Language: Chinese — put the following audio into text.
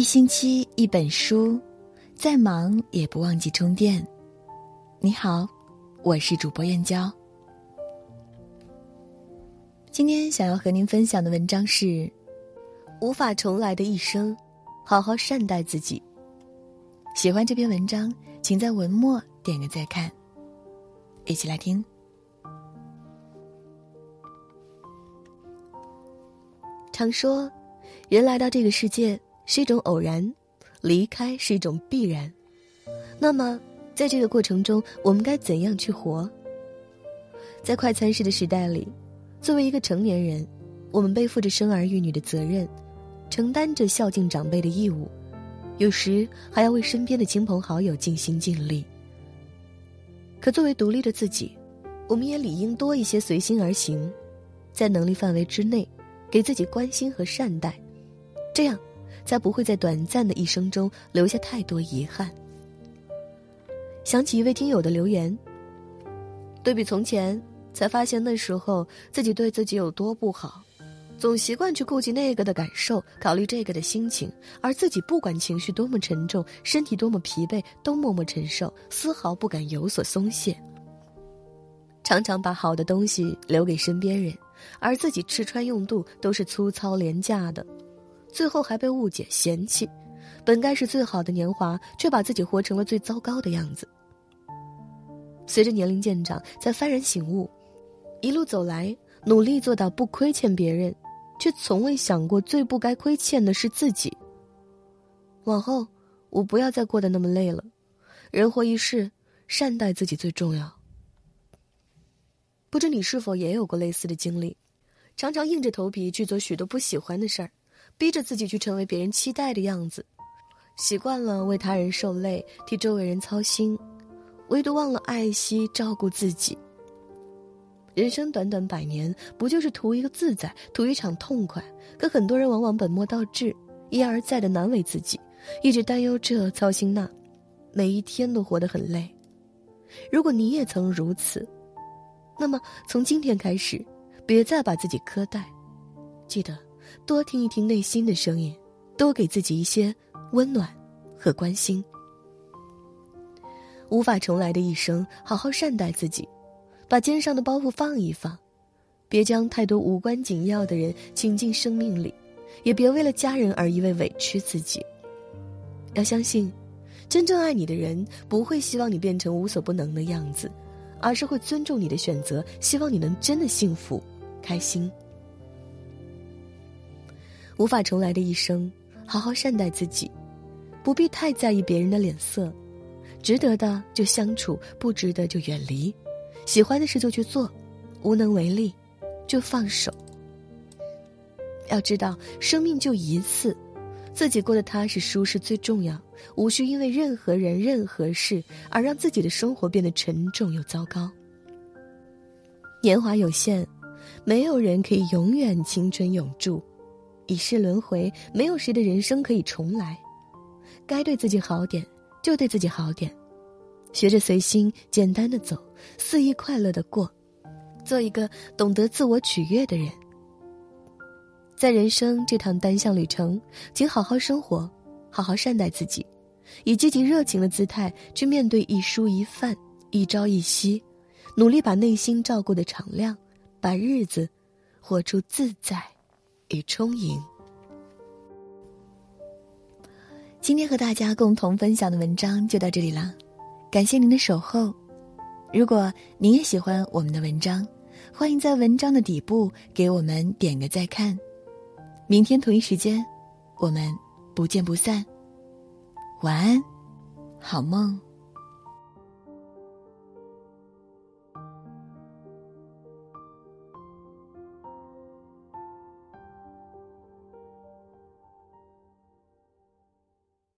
一星期一本书，再忙也不忘记充电。你好，我是主播燕娇。今天想要和您分享的文章是《无法重来的一生》，好好善待自己。喜欢这篇文章，请在文末点个再看。一起来听。常说，人来到这个世界。是一种偶然，离开是一种必然。那么，在这个过程中，我们该怎样去活？在快餐式的时代里，作为一个成年人，我们背负着生儿育女的责任，承担着孝敬长辈的义务，有时还要为身边的亲朋好友尽心尽力。可作为独立的自己，我们也理应多一些随心而行，在能力范围之内，给自己关心和善待，这样。才不会在短暂的一生中留下太多遗憾。想起一位听友的留言，对比从前，才发现那时候自己对自己有多不好，总习惯去顾及那个的感受，考虑这个的心情，而自己不管情绪多么沉重，身体多么疲惫，都默默承受，丝毫不敢有所松懈。常常把好的东西留给身边人，而自己吃穿用度都是粗糙廉价的。最后还被误解嫌弃，本该是最好的年华，却把自己活成了最糟糕的样子。随着年龄渐长，才幡然醒悟，一路走来，努力做到不亏欠别人，却从未想过最不该亏欠的是自己。往后，我不要再过得那么累了。人活一世，善待自己最重要。不知你是否也有过类似的经历，常常硬着头皮去做许多不喜欢的事儿。逼着自己去成为别人期待的样子，习惯了为他人受累，替周围人操心，唯独忘了爱惜照顾自己。人生短短百年，不就是图一个自在，图一场痛快？可很多人往往本末倒置，一而再的难为自己，一直担忧这操心那，每一天都活得很累。如果你也曾如此，那么从今天开始，别再把自己苛待，记得。多听一听内心的声音，多给自己一些温暖和关心。无法重来的一生，好好善待自己，把肩上的包袱放一放，别将太多无关紧要的人请进生命里，也别为了家人而一味委屈自己。要相信，真正爱你的人不会希望你变成无所不能的样子，而是会尊重你的选择，希望你能真的幸福、开心。无法重来的一生，好好善待自己，不必太在意别人的脸色，值得的就相处，不值得就远离，喜欢的事就去做，无能为力就放手。要知道，生命就一次，自己过得踏实舒适最重要，无需因为任何人、任何事而让自己的生活变得沉重又糟糕。年华有限，没有人可以永远青春永驻。一世轮回，没有谁的人生可以重来。该对自己好点，就对自己好点，学着随心，简单的走，肆意快乐的过，做一个懂得自我取悦的人。在人生这趟单向旅程，请好好生活，好好善待自己，以积极热情的姿态去面对一蔬一饭、一朝一夕，努力把内心照顾的敞亮，把日子活出自在。与充盈。今天和大家共同分享的文章就到这里了，感谢您的守候。如果您也喜欢我们的文章，欢迎在文章的底部给我们点个再看。明天同一时间，我们不见不散。晚安，好梦。